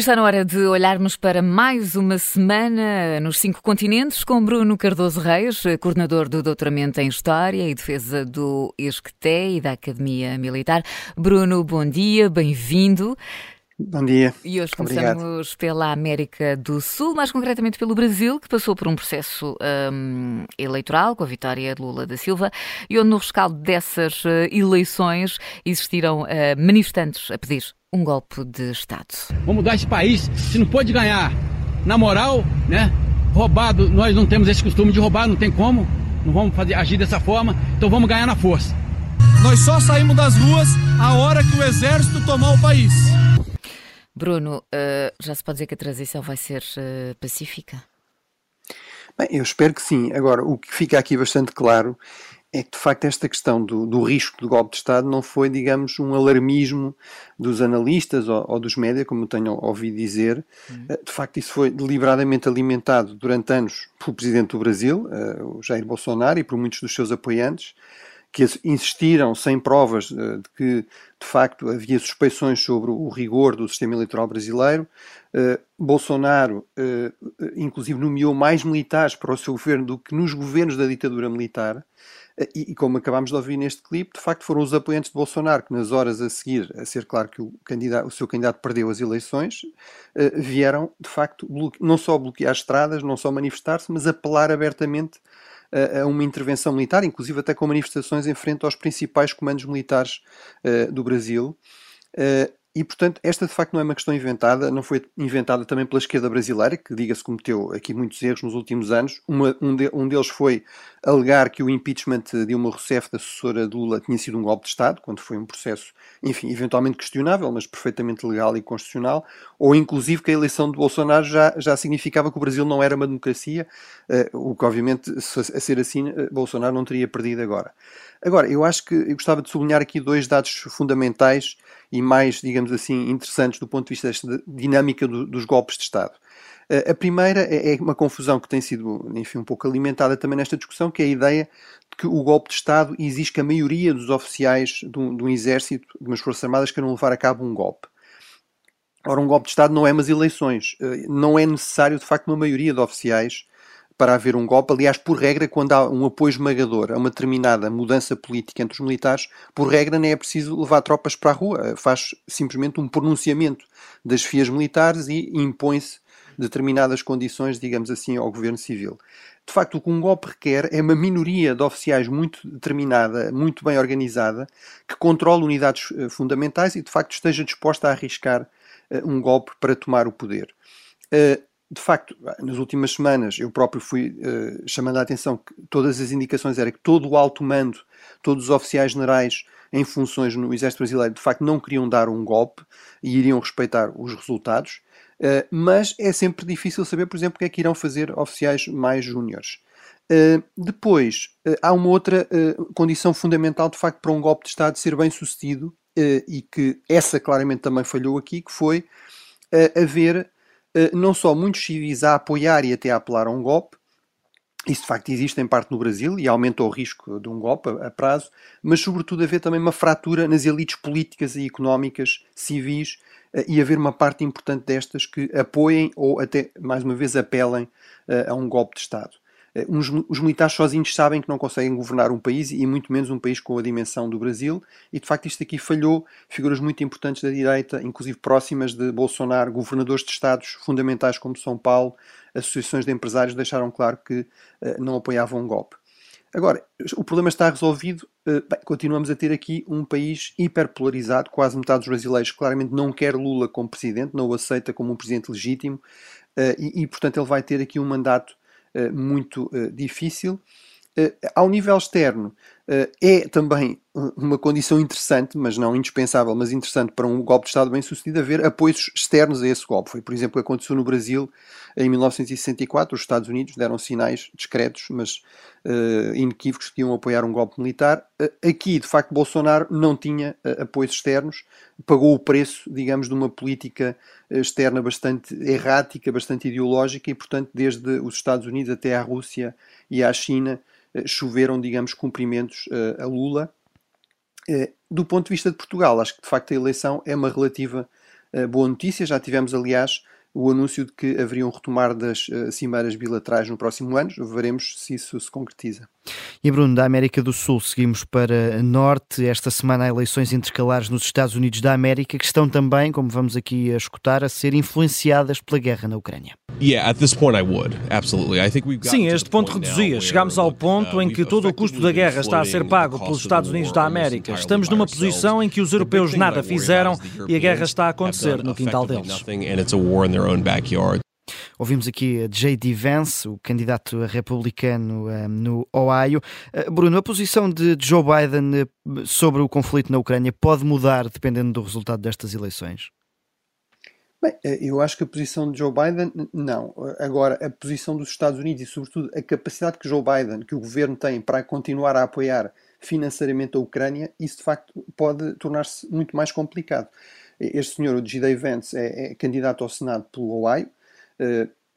está na hora de olharmos para mais uma semana nos cinco continentes com Bruno Cardoso Reis, coordenador do doutoramento em História e Defesa do ESCTE e da Academia Militar. Bruno, bom dia, bem-vindo. Bom dia. E hoje começamos Obrigado. pela América do Sul, mais concretamente pelo Brasil, que passou por um processo um, eleitoral com a vitória de Lula da Silva e onde no rescaldo dessas uh, eleições existiram uh, manifestantes a pedir um golpe de Estado. Vamos mudar esse país, se não pode ganhar na moral, né? Roubado, nós não temos esse costume de roubar, não tem como, não vamos fazer, agir dessa forma, então vamos ganhar na força. Nós só saímos das ruas a hora que o exército tomar o país. Bruno, uh, já se pode dizer que a transição vai ser uh, pacífica? Bem, eu espero que sim. Agora, o que fica aqui bastante claro é que, de facto, esta questão do, do risco do golpe de Estado não foi, digamos, um alarmismo dos analistas ou, ou dos média, como tenho ouvido dizer. Uhum. De facto, isso foi deliberadamente alimentado durante anos pelo presidente do Brasil, uh, o Jair Bolsonaro, e por muitos dos seus apoiantes que insistiram sem provas eh, de que, de facto, havia suspeições sobre o rigor do sistema eleitoral brasileiro. Uh, Bolsonaro, uh, inclusive, nomeou mais militares para o seu governo do que nos governos da ditadura militar. Uh, e, e, como acabámos de ouvir neste clipe, de facto foram os apoiantes de Bolsonaro que, nas horas a seguir, a ser claro que o, candidato, o seu candidato perdeu as eleições, vieram, de facto, não só bloquear estradas, não só manifestar-se, mas apelar abertamente a, uma intervenção militar, inclusive até com manifestações em frente aos principais comandos militares uh, do Brasil. Uh, e, portanto, esta de facto não é uma questão inventada, não foi inventada também pela esquerda brasileira, que, diga-se, cometeu aqui muitos erros nos últimos anos. Uma, um, de, um, deles foi alegar que o impeachment de Dilma Rousseff, da assessora de Lula, tinha sido um golpe de Estado, quando foi um processo, enfim, eventualmente questionável, mas perfeitamente legal e constitucional, ou inclusive que a eleição de Bolsonaro já, já significava que o Brasil não era uma democracia, uh, o que, obviamente, a ser assim, uh, Bolsonaro não teria perdido agora. Agora, eu acho que eu gostava de sublinhar aqui dois dados fundamentais e mais, digamos assim, interessantes do ponto de vista desta dinâmica do, dos golpes de Estado. A primeira é, é uma confusão que tem sido, enfim, um pouco alimentada também nesta discussão, que é a ideia de que o golpe de Estado exige que a maioria dos oficiais de um, de um exército, de umas forças armadas, queiram levar a cabo um golpe. Ora, um golpe de Estado não é umas eleições. Eh, não é necessário, de facto, uma maioria de oficiais para haver um golpe. Aliás, por regra, quando há um apoio esmagador a uma determinada mudança política entre os militares, por regra nem é preciso levar tropas para a rua. Faz simplesmente um pronunciamento das fias militares e impõe-se determinadas condições, digamos assim, ao governo civil. De facto, o que um golpe requer é uma minoria de oficiais muito determinada, muito bem organizada, que controle unidades eh, fundamentais e, de facto, esteja disposta a arriscar uh, um golpe para tomar o poder. De facto, nas últimas semanas eu próprio fui uh, chamando a atenção que todas as indicações eram que todo o alto mando, todos os oficiais generais em funções no Exército Brasileiro, de facto não queriam dar um golpe e iriam respeitar os resultados, uh, mas é sempre difícil saber, por exemplo, o que é que irão fazer oficiais mais júniores. Uh, depois, há uma outra condição fundamental, de facto, para um golpe de Estado ser bem sucedido, e que essa claramente também falhou aqui, que foi haver não só muitos civis a apoiar e até a apelar a um golpe, isso de facto existe em parte no Brasil e aumenta o risco de um golpe a prazo, mas sobretudo haver também uma fratura nas elites políticas e económicas civis eh, e haver uma parte importante destas que apoiem ou até, mais uma vez, apelem eh, a um golpe de Estado. Eh, os militares sozinhos sabem que não conseguem governar um país e muito menos um país com a dimensão do Brasil e de facto isto aqui falhou figuras muito importantes da direita, inclusive próximas de Bolsonaro, governadores de estados fundamentais como São Paulo, associações de empresários deixaram claro que uh, não apoiavam um golpe. Agora, o problema está resolvido. Uh, bem, continuamos a ter aqui um país hiperpolarizado. Quase metade dos brasileiros claramente não quer Lula como presidente, não o aceita como um presidente legítimo e, e, portanto, ele vai ter aqui um mandato eh, muito eh, difícil. Eh, ao nível externo, é também uma condição interessante, mas não indispensável, mas interessante para um golpe de Estado bem sucedido, haver apoios externos a esse golpe. Foi, por exemplo, o que aconteceu no Brasil em 1964. Os Estados Unidos deram sinais discretos, mas uh, inequívocos, que iam apoiar um golpe militar. Uh, aqui, de facto, Bolsonaro não tinha apoios externos, pagou o preço, digamos, de uma política externa bastante errática, bastante ideológica, e, portanto, desde os Estados Unidos até à Rússia e à China eh, choveram, digamos, cumprimentos eh, a Lula. Eh, do ponto de vista de Portugal, acho que de facto a eleição é uma relativa boa notícia. Já tivemos, aliás, o anúncio de que haveria um retomar das uh, cimeiras bilaterais no próximo ano. Veremos se isso se concretiza. E Bruno, da América do Sul, seguimos para Norte. Esta semana há eleições intercalares nos Estados Unidos da América que estão também, como vamos aqui a escutar, a ser influenciadas pela guerra na Ucrânia. Sim, a este ponto reduzia. Chegámos ao ponto uh, em que todo o custo da guerra está a ser pago pelos Estados Unidos da América. Estamos numa posição em que os europeus nada fizeram e a guerra está a acontecer no quintal deles. Ouvimos aqui J.D. Vance, o candidato republicano no Ohio. Uh, Bruno, a posição de Joe Biden uh, sobre o conflito na Ucrânia pode mudar dependendo do resultado destas eleições? Bem, uh, eu acho que a posição de Joe Biden, não. Agora, a posição dos Estados Unidos e, sobretudo, a capacidade que Joe Biden, que o governo tem para continuar a apoiar financeiramente a Ucrânia, isso de facto pode tornar-se muito mais complicado. Este senhor, o J.D. Vance, é, é candidato ao Senado pelo Ohio, eh,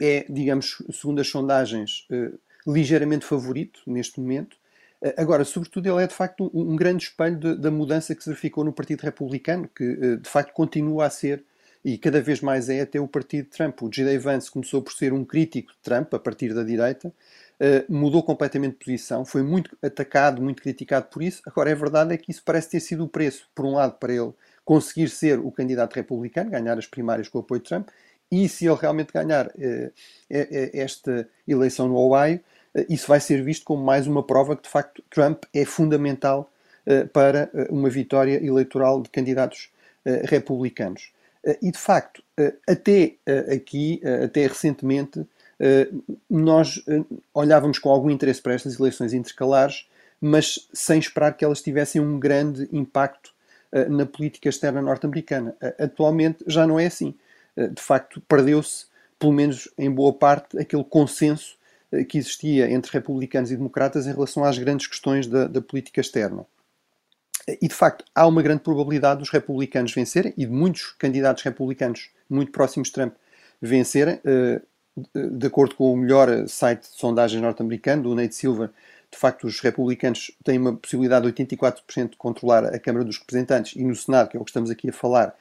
é, digamos, segundo as sondagens, eh, ligeiramente favorito neste momento. Eh, agora, sobretudo, ele é de facto um, grande espelho de, da mudança que se verificou no Partido Republicano, que de facto continua a ser e cada vez mais é até o partido de Trump. O J.D. Vance começou por ser um crítico de Trump a partir da direita, mudou completamente de posição, foi muito atacado, muito criticado por isso. Agora, a verdade é que isso parece ter sido o preço, por um lado, para ele conseguir ser o candidato republicano, ganhar as primárias com o apoio de Trump, e se ele realmente ganhar eh, eh, eh, esta eleição no Ohio, isso vai ser visto como mais uma prova que, de facto, Trump é fundamental para uma vitória eleitoral de candidatos republicanos. E, de facto, até aqui, até recentemente, nós olhávamos com algum interesse para estas eleições intercalares, mas sem esperar que elas tivessem um grande impacto na política externa norte-americana. Atualmente já não é assim. Eh, de facto perdeu-se, pelo menos em boa parte, aquele consenso eh, que existia entre republicanos e democratas em relação às grandes questões da, da política externa. E de facto, há uma grande probabilidade dos republicanos vencerem e de muitos candidatos republicanos muito próximos de Trump vencerem. Eh, de acordo com o melhor site de sondagem norte-americano, do Nate Silver, de facto, os republicanos têm uma possibilidade de 84% de controlar a Câmara dos Representantes e no Senado, que é o que estamos aqui a falar,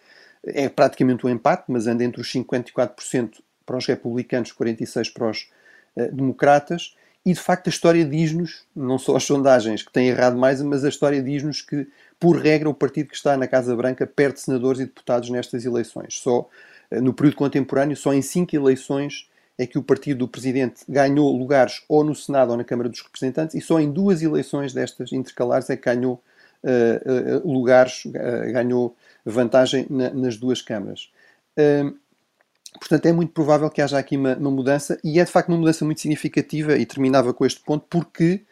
é praticamente um empate, mas anda entre os 54% para os republicanos, 46% para os uh, democratas. E de facto a história diz-nos, não só as sondagens que têm errado mais, mas a história diz-nos que, por regra, o partido que está na Casa Branca perde senadores e deputados nestas eleições. Só uh, no período contemporâneo, só em cinco eleições é que o partido do presidente ganhou lugares ou no Senado ou na Câmara dos Representantes, e só em duas eleições destas intercalares é que ganhou uh, lugares, ganhou vantagem na, nas duas câmaras. Uh, portanto, é muito provável que haja aqui uma, uma, mudança, e é de facto uma mudança muito significativa, e terminava com este ponto, porque,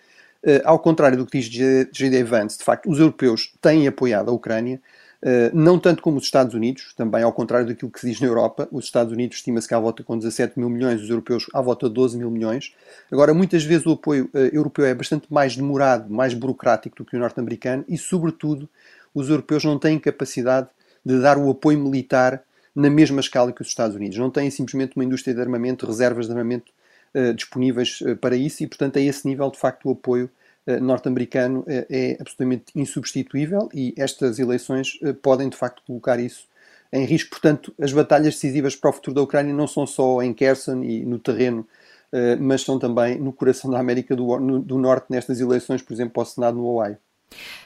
uh, ao contrário do que diz J.D. Vance, de facto, os europeus têm apoiado a Ucrânia, Uh, não tanto como os Estados Unidos, também ao contrário daquilo que se diz na Europa. Os Estados Unidos estima-se que há volta com 17 mil milhões, os europeus à volta de 12 mil milhões. Agora, muitas vezes o apoio uh, europeu é bastante mais demorado, mais burocrático do que o norte-americano e, sobretudo, os europeus não têm capacidade de dar o apoio militar na mesma escala que os Estados Unidos. Não têm simplesmente uma indústria de armamento, reservas de armamento uh, disponíveis uh, para isso e, portanto, a esse nível, de facto, o apoio uh, norte-americano é absolutamente insubstituível e estas eleições podem, de facto, colocar isso em risco. Portanto, as batalhas decisivas para o futuro da Ucrânia não são só em Kherson e no terreno, mas são também no coração da América do, no, do Norte, nestas eleições, por exemplo, para o Senado no Ohio.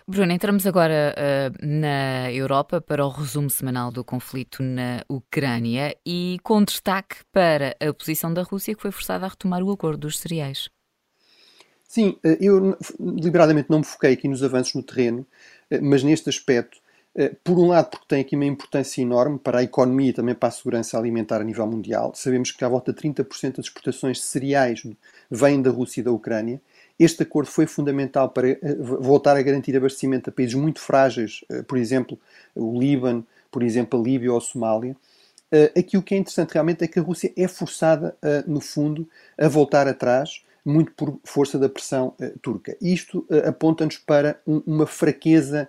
Bruno, entramos agora uh, na Europa para o resumo semanal do conflito na Ucrânia e com destaque para a posição da Rússia que foi forçada a retomar o acordo dos cereais. Sim, eh, eu deliberadamente não me foquei aqui nos avanços no terreno, eh, mas neste aspecto, por um lado, porque tem aqui uma importância enorme para a economia e também para a segurança alimentar a nível mundial. Sabemos que à volta de 30% das exportações de cereais vêm da Rússia e da Ucrânia. Este acordo foi fundamental para eh, voltar a garantir abastecimento a países muito frágeis, eh, por exemplo, o Líbano, por exemplo, a Líbia ou a Somália. Eh, aqui o que é interessante realmente é que a Rússia é forçada, no fundo, a voltar atrás, muito por força da pressão turca. Isto aponta-nos para uma fraqueza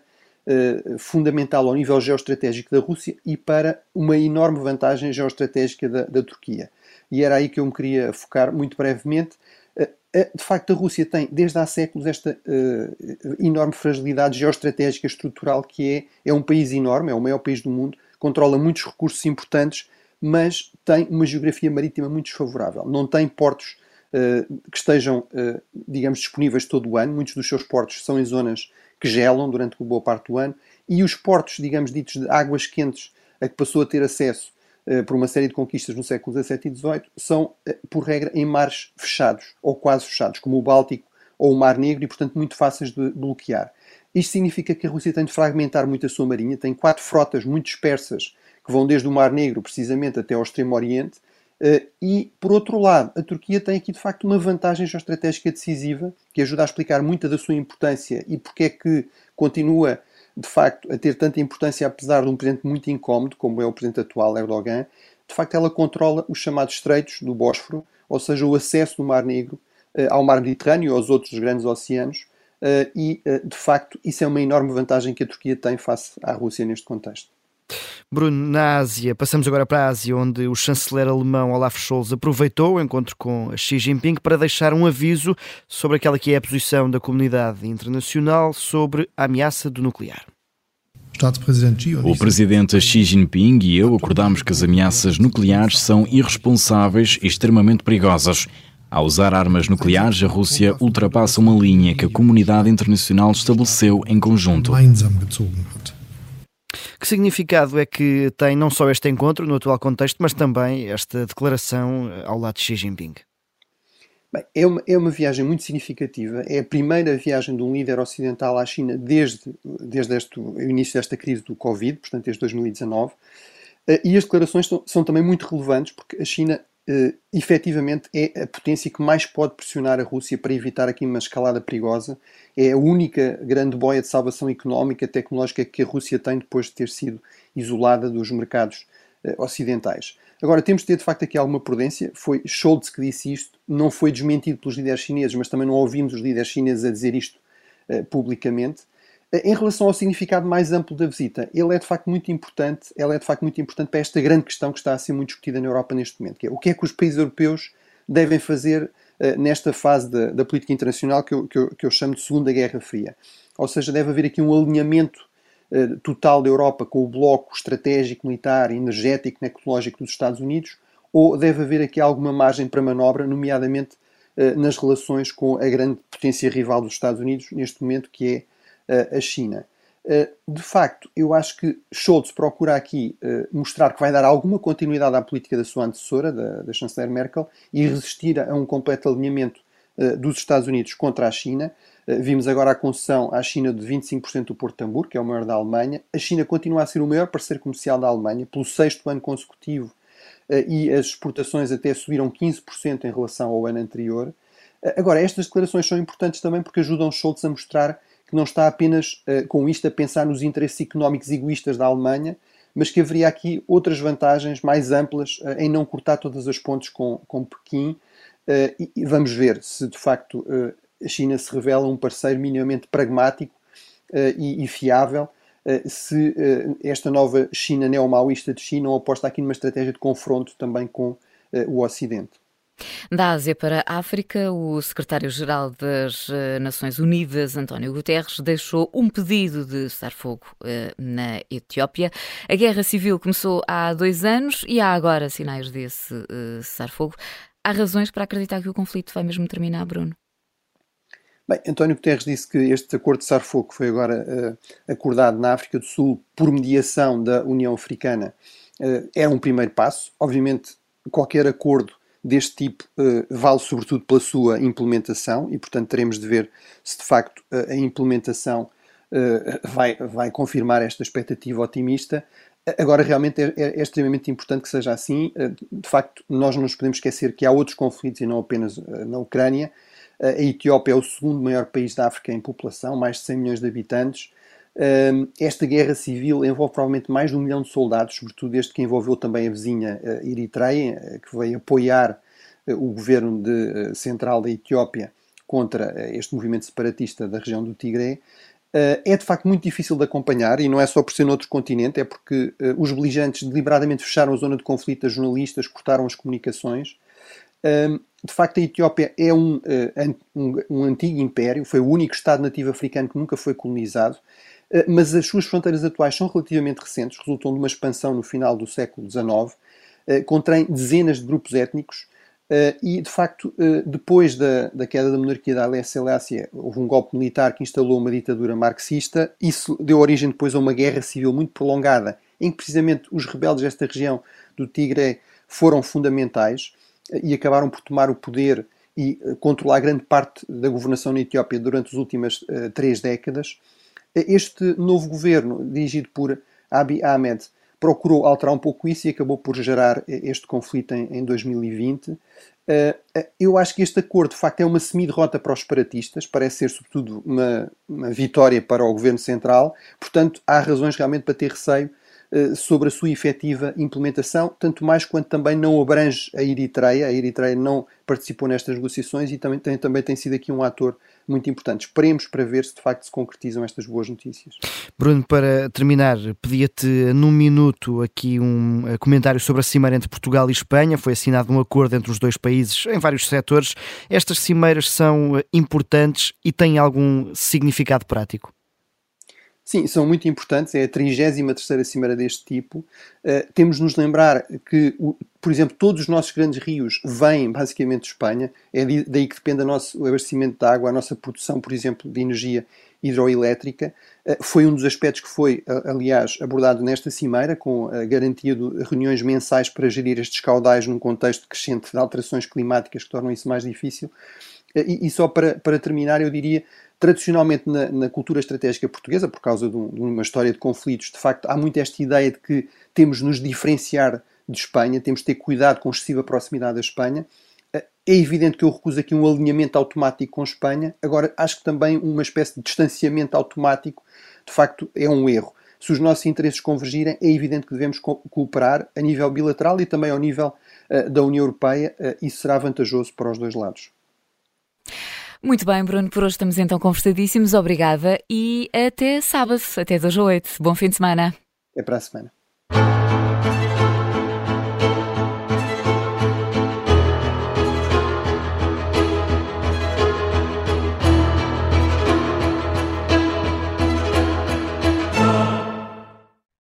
fundamental ao nível geoestratégico da Rússia e para uma enorme vantagem geoestratégica da, da Turquia. E era aí que eu me queria focar muito brevemente. De facto, a Rússia tem, desde há séculos, esta uh, enorme fragilidade geoestratégica estrutural que é, é um país enorme, é o maior país do mundo, controla muitos recursos importantes, mas tem uma geografia marítima muito desfavorável. Não tem portos uh, que estejam, uh, digamos, disponíveis todo o ano. Muitos dos seus portos são em zonas que gelam durante boa parte do ano. E os portos, digamos, ditos de águas quentes, a que passou a ter acesso por uma série de conquistas no século XVII e XVIII, são, por regra, em mares fechados, ou quase fechados, como o Báltico ou o Mar Negro, e, portanto, muito fáceis de bloquear. Isto significa que a Rússia tem de fragmentar muito a sua marinha, tem quatro frotas muito dispersas que vão desde o Mar Negro, precisamente, até ao Extremo Oriente. Eh, e, por outro lado, a Turquia tem aqui de facto uma vantagem geoestratégica decisiva que ajuda a explicar muita da sua importância e porque é que continua de facto a ter tanta importância apesar de um presidente muito incómodo, como é o presidente atual, Erdogan. De facto, ela controla os chamados estreitos do Bósforo, ou seja, o acesso do Mar Negro eh, ao Mar Mediterrâneo e aos outros grandes oceanos, Uh, e, uh, de facto, isso é uma enorme vantagem que a Turquia tem face à Rússia neste contexto. Bruno, na Ásia, passamos agora para a Ásia, onde o chanceler alemão Olaf Scholz aproveitou o encontro com Xi Jinping para deixar um aviso sobre aquela que é a posição da comunidade internacional sobre a ameaça do nuclear. O presidente Xi Jinping e eu acordamos que as ameaças nucleares são irresponsáveis e extremamente perigosas. Ao usar armas nucleares, a Rússia ultrapassa uma linha que a comunidade internacional estabeleceu em conjunto. Que significado é que tem não só este encontro no atual contexto, mas também esta declaração ao lado de Xi Jinping? Bem, é, uma, é uma viagem muito significativa. É a primeira viagem de um líder ocidental à China desde, desde este, o início desta crise do Covid, portanto, desde 2019. Eh, e as declarações são, são também muito relevantes porque a China uh, efetivamente é a potência que mais pode pressionar a Rússia para evitar aqui uma escalada perigosa. É a única grande boia de salvação económica, tecnológica que a Rússia tem depois de ter sido isolada dos mercados uh, ocidentais. Agora, temos de ter de facto aqui alguma prudência. Foi Scholz que disse isto, não foi desmentido pelos líderes chineses, mas também não ouvimos os líderes chineses a dizer isto uh, publicamente. Em relação ao significado mais amplo da visita, ele é de facto muito importante, ela é de facto muito importante para esta grande questão que está a ser muito discutida na Europa neste momento, que é o que é que os países europeus devem fazer uh, nesta fase da, da, política internacional que eu, que, eu, que eu, chamo de Segunda Guerra Fria. Ou seja, deve haver aqui um alinhamento uh, total da Europa com o bloco estratégico, militar, energético, tecnológico dos Estados Unidos, ou deve haver aqui alguma margem para manobra, nomeadamente uh, nas relações com a grande potência rival dos Estados Unidos, neste momento, que é a China. De facto, eu acho que Scholz procura aqui mostrar que vai dar alguma continuidade à política da sua antecessora, da, da chanceler Merkel, e resistir a um completo alinhamento dos Estados Unidos contra a China. Vimos agora a concessão à China de 25% do Porto de Hamburgo, que é o maior da Alemanha. A China continua a ser o maior parceiro comercial da Alemanha, pelo sexto ano consecutivo, e as exportações até subiram 15% em relação ao ano anterior. Agora, estas declarações são importantes também porque ajudam Scholz a mostrar que não está apenas uh, com isto a pensar nos interesses económicos egoístas da Alemanha, mas que haveria aqui outras vantagens mais amplas uh, em não cortar todas as pontes com, com Pequim. Uh, e, vamos ver se de facto a China se revela um parceiro minimamente pragmático e, e, fiável. se esta nova China neo-maoísta de China não aposta aqui numa estratégia de confronto também com o Ocidente. Da Ásia para a África, o secretário-geral das eh, Nações Unidas, António Guterres, deixou um pedido de cessar-fogo eh, na Etiópia. A guerra civil começou há dois anos e há agora sinais desse eh, cessar-fogo. Há razões para acreditar que o conflito vai mesmo terminar, Bruno? Bem, António Guterres disse que este acordo de cessar-fogo foi agora acordado na África do Sul por mediação da União Africana. É um primeiro passo. Obviamente, qualquer acordo deste tipo uh, vale sobretudo pela sua implementação e, portanto, teremos de ver se de facto uh, a implementação uh, vai, vai confirmar esta expectativa otimista. Agora, realmente é, é, é, extremamente importante que seja assim. De facto, nós não nos podemos esquecer que há outros conflitos e não apenas na Ucrânia. A Etiópia é o segundo maior país da África em população, mais de 100 milhões de habitantes. Esta guerra civil envolve provavelmente mais de um milhão de soldados, sobretudo este que envolveu também a vizinha Eritreia, que veio apoiar o governo de, central da Etiópia contra este movimento separatista da região do Tigré. É de facto muito difícil de acompanhar e não é só por ser noutro continente, é porque os beligerantes deliberadamente fecharam a zona de conflito a jornalistas, cortaram as comunicações. De facto, a Etiópia é um, um, um antigo império, foi o único Estado nativo africano que nunca foi colonizado mas as suas fronteiras atuais são relativamente recentes, resultam de uma expansão no final do século XIX, contém dezenas de grupos étnicos e, de facto, depois da, da queda da monarquia da Haile houve um golpe militar que instalou uma ditadura marxista. Isso deu origem depois a uma guerra civil muito prolongada, em que precisamente os rebeldes desta região do Tigre foram fundamentais e acabaram por tomar o poder e eh, controlar grande parte da governação na Etiópia durante as últimas três décadas. Este novo governo, dirigido por Abiy Ahmed, procurou alterar um pouco isso e acabou por gerar eh, este conflito em, em 2020. Uh, eu acho que este acordo, de facto, é uma semi-derrota para os separatistas, parece ser, sobretudo, uma, uma vitória para o governo central, portanto, há razões realmente para ter receio eh, sobre a sua efetiva implementação, tanto mais quanto também não abrange a Eritreia. A Eritreia não participou nestas negociações e também tem, também tem sido aqui um ator muito importante. Esperemos para ver se de facto se concretizam estas boas notícias. Bruno, para terminar, pedia-te num minuto aqui um eh, comentário sobre a cimeira entre Portugal e Espanha. Foi assinado um acordo entre os dois países em vários setores. Estas cimeiras são eh, importantes e têm algum significado prático? Sim, são muito importantes. É a 33 Cimeira deste tipo. Uh, temos de nos lembrar que, o, por exemplo, todos os nossos grandes rios vêm basicamente de Espanha. É daí que depende o nosso abastecimento de água, a nossa produção, por exemplo, de energia hidroelétrica. Uh, foi um dos aspectos que foi, aliás, abordado nesta cimeira, com a garantia de reuniões mensais para gerir estes caudais num contexto crescente de alterações climáticas que tornam isso mais difícil. E, e, só para, para terminar, eu diria Tradicionalmente, na, na, cultura estratégica portuguesa, por causa de, um, de, uma história de conflitos, de facto, há muito esta ideia de que temos de nos diferenciar de Espanha, temos de ter cuidado com excessiva proximidade da Espanha. É evidente que eu recuso aqui um alinhamento automático com Espanha, agora acho que também uma espécie de distanciamento automático, de facto, é um erro. Se os nossos interesses convergirem, é evidente que devemos cooperar a nível bilateral e também ao nível uh, da União Europeia, uh, isso será vantajoso para os dois lados. Muito bem, Bruno, por hoje estamos então conversadíssimos. Obrigada e até sábado, até 2 a 8. Bom fim de semana. Até para a semana.